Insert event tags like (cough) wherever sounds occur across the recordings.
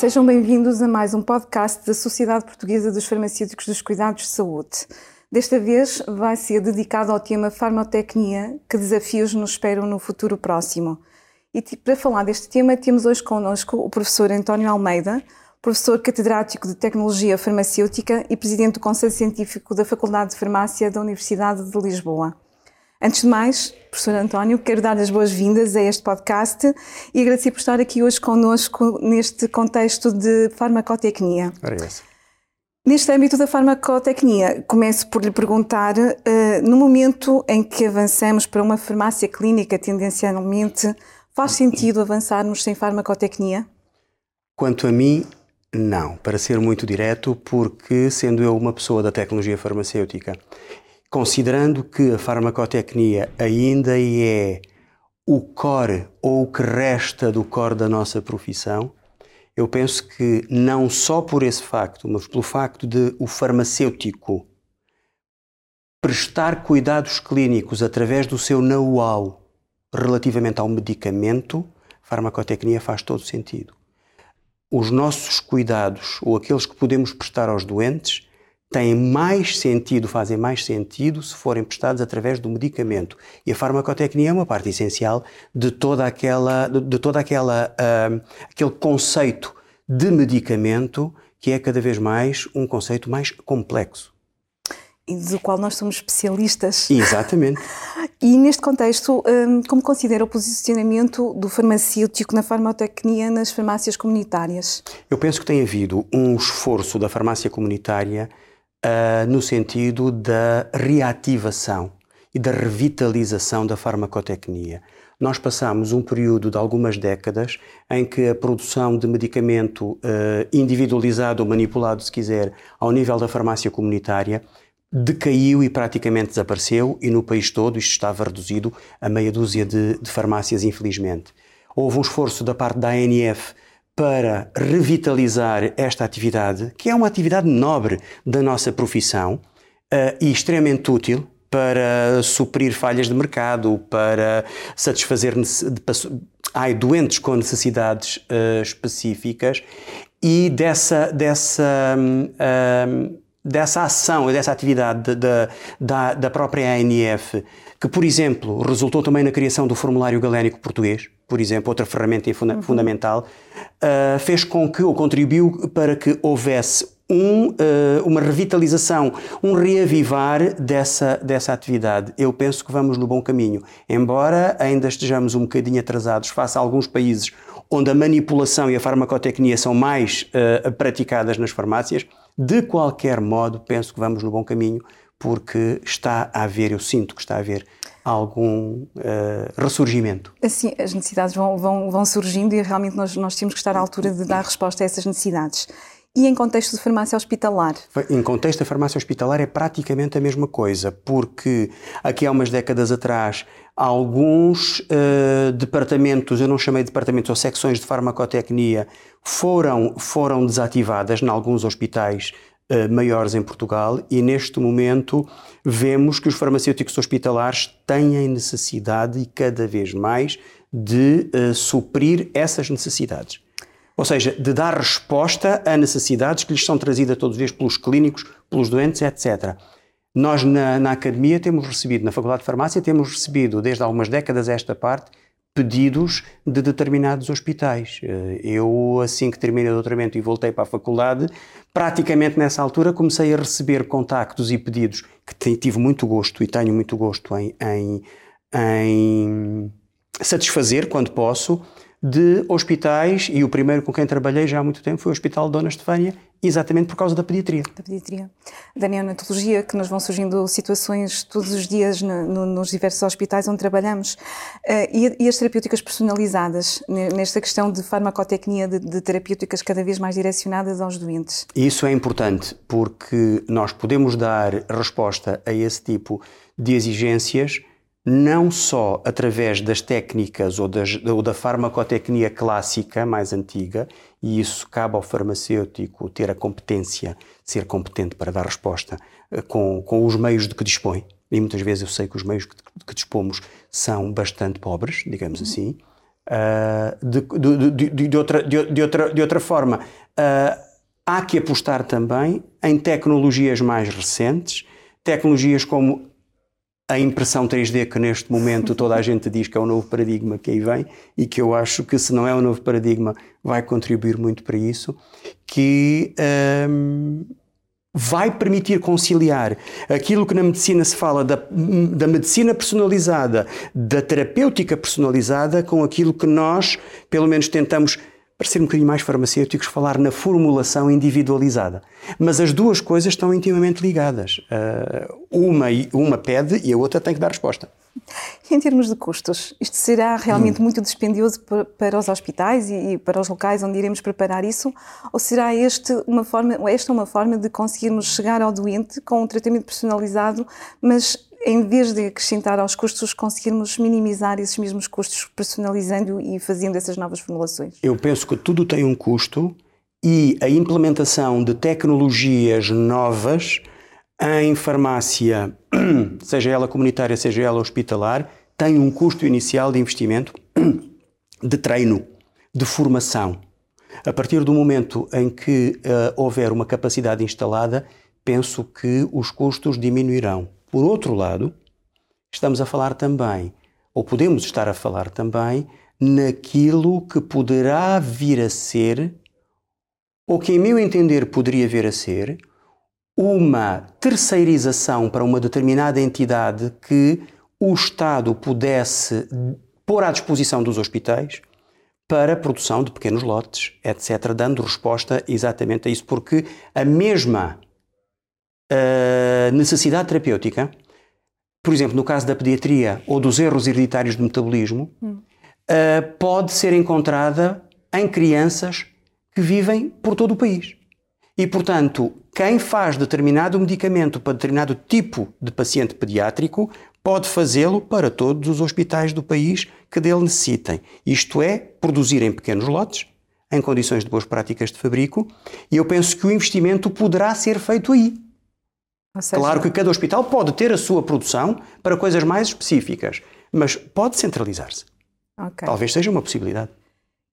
sejam bem-vindos a mais um podcast da Sociedade Portuguesa dos Farmacêuticos dos Cuidados de Saúde. Desta vez vai ser dedicado ao tema farmacotecnia, que desafios nos esperam no futuro próximo. E para falar deste tema, temos hoje connosco o professor António Almeida, professor catedrático de Tecnologia Farmacêutica e presidente do Conselho Científico da Faculdade de Farmácia da Universidade de Lisboa. Antes de mais, professor António, quero dar as boas-vindas a este podcast e agradecer por estar aqui hoje connosco neste contexto de farmacotecnia. Parece. Neste âmbito da farmacotecnia, começo por lhe perguntar, uh, no momento em que avançamos para uma farmácia clínica tendencialmente, faz sentido avançarmos sem farmacotecnia? Quanto a mim, não. Para ser muito direto, porque sendo eu uma pessoa da tecnologia farmacêutica Considerando que a farmacotecnia ainda é o core ou o que resta do core da nossa profissão, eu penso que não só por esse facto, mas pelo facto de o farmacêutico prestar cuidados clínicos através do seu know-how relativamente ao medicamento, farmacotecnia faz todo sentido. Os nossos cuidados, ou aqueles que podemos prestar aos doentes, têm mais sentido, fazem mais sentido se forem prestados através do medicamento. E a farmacotecnia é uma parte essencial de toda aquela, de, de toda aquela, uh, aquele conceito de medicamento que é cada vez mais um conceito mais complexo. E do qual nós somos especialistas. Exatamente. (laughs) E neste contexto, hum, como considera o posicionamento do farmacêutico na farmacotecnia nas farmácias comunitárias? Eu penso que tem havido um esforço da farmácia comunitária uh, no sentido da reativação e da revitalização da farmacotecnia. Nós passamos um período de algumas décadas em que a produção de medicamento uh, individualizado ou manipulado, se quiser, ao nível da farmácia comunitária, decaiu e praticamente desapareceu, e no país todo isto estava reduzido a meia dúzia de, de farmácias, infelizmente. Houve um esforço da parte da ANF para revitalizar esta atividade, que é uma atividade nobre da nossa profissão uh, e extremamente útil para suprir falhas de mercado, para satisfazer ai, doentes com necessidades uh, específicas e dessa, dessa, um, dessa ação, dessa atividade da, da, da própria ANF, que, por exemplo, resultou também na criação do formulário galénico português, por exemplo, outra ferramenta funda uhum. fundamental, uh, fez com que, ou contribuiu para que houvesse um, uh, uma revitalização, um reavivar dessa, dessa atividade. Eu penso que vamos no bom caminho. Embora ainda estejamos um bocadinho atrasados face a alguns países onde a manipulação e a farmacotecnia são mais uh, praticadas nas farmácias, de qualquer modo, penso que vamos no bom caminho, porque está a haver, eu sinto que está a haver algum uh, ressurgimento. Assim, as necessidades vão, vão, vão surgindo e realmente nós, nós temos que estar à altura de dar resposta a essas necessidades. E em contexto de farmácia hospitalar? Em contexto da farmácia hospitalar é praticamente a mesma coisa, porque aqui há umas décadas atrás alguns uh, departamentos, eu não chamei de departamentos ou secções de farmacotecnia, foram, foram desativadas em alguns hospitais maiores em Portugal e neste momento vemos que os farmacêuticos hospitalares têm necessidade e cada vez mais de uh, suprir essas necessidades. Ou seja, de dar resposta a necessidades que lhes são trazidas todos os dias pelos clínicos, pelos doentes, etc. Nós na, na academia temos recebido, na Faculdade de Farmácia, temos recebido desde há algumas décadas esta parte, pedidos de determinados hospitais. Eh, eu, assim que terminei o doutoramento e voltei para a faculdade, praticamente nessa altura comecei a receber contactos e pedidos que tive muito gosto e tenho muito gosto em, em, em satisfazer quando posso, de hospitais, e o primeiro com quem trabalhei já há muito tempo foi o Hospital Dona Estefânia, exatamente por causa da pediatria. Da pediatria. Da neonatologia, que nos vão surgindo situações todos os dias no, no, nos diversos hospitais onde trabalhamos. Uh, e, e, as terapêuticas personalizadas, nesta questão de farmacotecnia, de, de terapêuticas cada vez mais direcionadas aos doentes? Isso é importante, porque nós podemos dar resposta a esse tipo de exigências não só através das técnicas ou, das, ou, da farmacotecnia clássica mais antiga, e isso cabe ao farmacêutico ter a competência, ser competente para dar resposta eh, com, com os meios de que dispõe. E muitas vezes eu sei que os meios que, que dispomos são bastante pobres, digamos assim. Outra, de, outra, de outra forma, uh, há que apostar também em tecnologias mais recentes, tecnologias como a impressão 3D, que neste momento toda a gente diz que é o novo paradigma que aí vem e que eu acho que, se não é o novo paradigma, vai contribuir muito para isso, que um, vai permitir conciliar aquilo que na medicina se fala da, da medicina personalizada, da terapêutica personalizada, com aquilo que nós, pelo menos, tentamos para ser um bocadinho mais farmacêuticos, falar na formulação individualizada. Mas as duas coisas estão intimamente ligadas. Uh, uma, uma pede e a outra tem que dar resposta. Em termos de custos, isto será realmente hum. muito dispendioso para os hospitais e para os locais onde iremos preparar isso? Ou será este uma forma, esta uma forma de conseguirmos chegar ao doente com um tratamento personalizado, mas em vez de acrescentar aos custos, conseguirmos minimizar esses mesmos custos personalizando e fazendo essas novas formulações? Eu penso que tudo tem um custo e a implementação de tecnologias novas em farmácia, (clears throat) seja ela comunitária, seja ela hospitalar, tem um custo inicial de investimento, (clears throat) de treino, de formação. A partir do momento em que uh, houver uma capacidade instalada, penso que os custos diminuirão. Por outro lado, estamos a falar também, ou podemos estar a falar também, naquilo que poderá vir a ser, ou que, em meu entender, poderia vir a ser, uma terceirização para uma determinada entidade que o Estado pudesse pôr à disposição dos hospitais para a produção de pequenos lotes, etc., dando resposta exatamente a isso, porque a mesma uh, necessidade terapêutica, por exemplo, no caso da pediatria ou dos erros hereditários de metabolismo, hum. uh, pode ser encontrada em crianças que vivem por todo o país. E, portanto, quem faz determinado medicamento para determinado tipo de paciente pediátrico pode fazê-lo para todos os hospitais do país que dele necessitem. Isto é, produzir em pequenos lotes, em condições de boas práticas de fabrico, e eu penso que o investimento poderá ser feito aí. Seja... Claro que cada hospital pode ter a sua produção para coisas mais específicas, mas pode centralizar-se. Okay. Talvez seja uma possibilidade.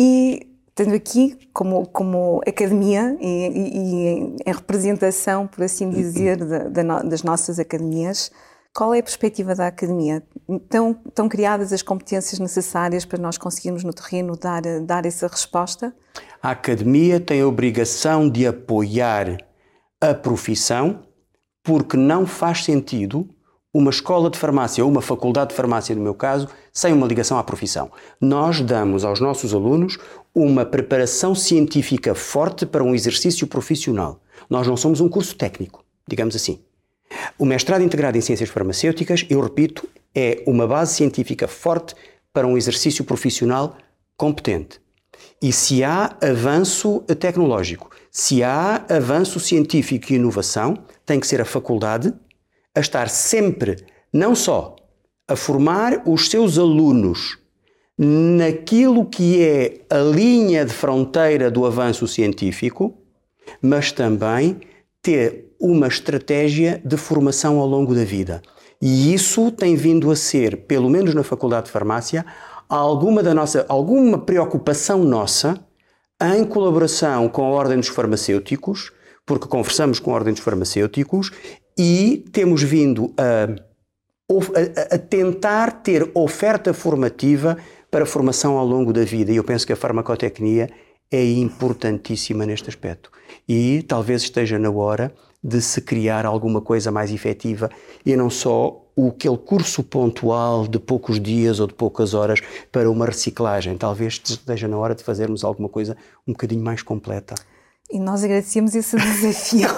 E tendo aqui como, como academia e, e, e em representação, por assim dizer, de, de, das nossas academias, qual é a perspectiva da academia? Estão, estão criadas as competências necessárias para nós conseguirmos no terreno dar, dar essa resposta? A academia tem a obrigação de apoiar a profissão porque não faz sentido uma escola de farmácia ou uma faculdade de farmácia, no meu caso, sem uma ligação à profissão. Nós damos aos nossos alunos uma preparação científica forte para um exercício profissional. Nós não somos um curso técnico, digamos assim. O mestrado integrado em ciências farmacêuticas, eu repito, é uma base científica forte para um exercício profissional competente. E se há avanço tecnológico, se há avanço científico e inovação, tem que ser a faculdade a estar sempre, não só a formar os seus alunos naquilo que é a linha de fronteira do avanço científico, mas também ter uma estratégia de formação ao longo da vida. E isso tem vindo a ser, pelo menos na Faculdade de Farmácia, alguma da nossa, alguma preocupação nossa em colaboração com a Ordem dos Farmacêuticos, porque conversamos com a Ordem dos Farmacêuticos e temos vindo a, a, tentar ter oferta formativa para formação ao longo da vida. E eu penso que a farmacotecnia é importantíssima neste aspecto. E talvez esteja na hora de se criar alguma coisa mais efetiva e não só o aquele curso pontual de poucos dias ou de poucas horas para uma reciclagem. Talvez esteja na hora de fazermos alguma coisa um bocadinho mais completa. E nós agradecemos esse (laughs) desafio.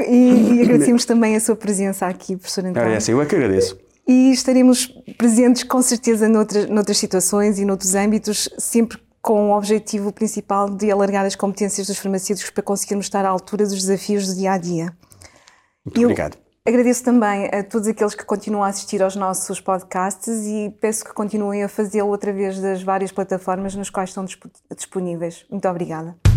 e, e, agradecemos também a sua presença aqui, professor António. É assim, eu é que agradeço. E estaremos presentes com certeza noutras, noutras situações e noutros âmbitos, sempre com o objetivo principal de alargar as competências dos farmacêuticos para conseguirmos estar à altura dos desafios do dia a dia. Muito eu, obrigado. Agradeço também a todos aqueles que continuam a assistir aos nossos podcasts e peço que continuem a fazê-lo através das várias plataformas nas quais estão disponíveis. Muito obrigada.